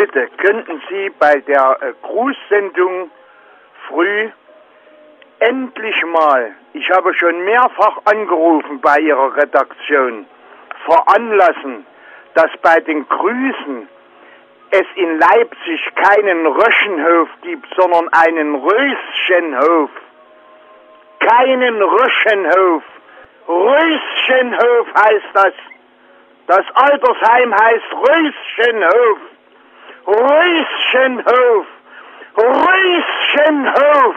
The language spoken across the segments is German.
Bitte, könnten Sie bei der äh, Grußsendung früh endlich mal, ich habe schon mehrfach angerufen bei Ihrer Redaktion, veranlassen, dass bei den Grüßen es in Leipzig keinen Röschenhof gibt, sondern einen Röschenhof. Keinen Röschenhof. Röschenhof heißt das. Das Altersheim heißt Röschenhof. Röschenhof. Röschenhof.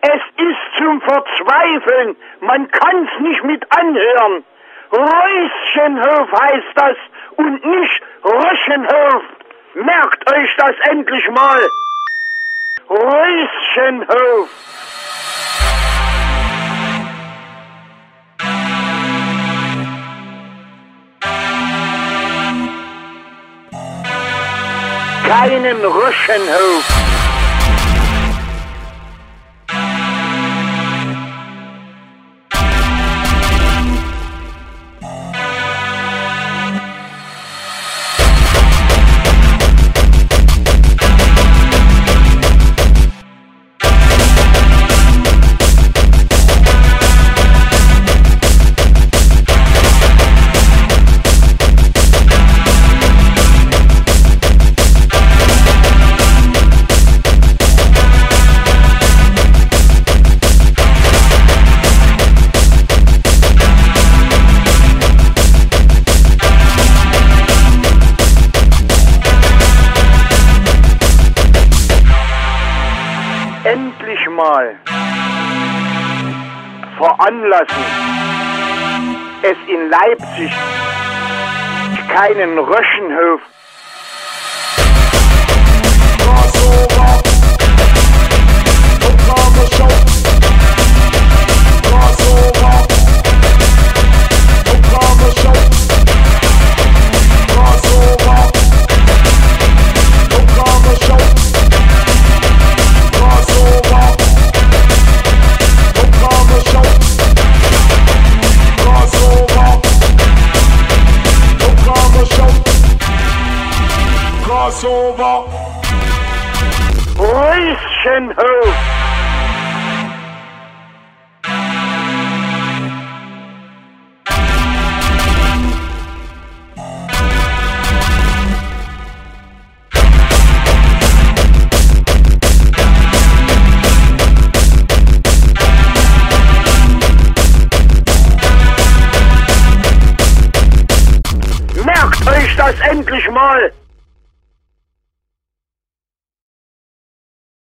Es ist zum Verzweifeln. Man kann's nicht mit anhören. Röschenhof heißt das und nicht Röschenhof. Merkt euch das endlich mal. Röschenhof. Keinen Röschenhof. Endlich mal veranlassen, es in Leipzig keinen Röschenhof Crossover. Röschenhof. Merkt euch das endlich mal!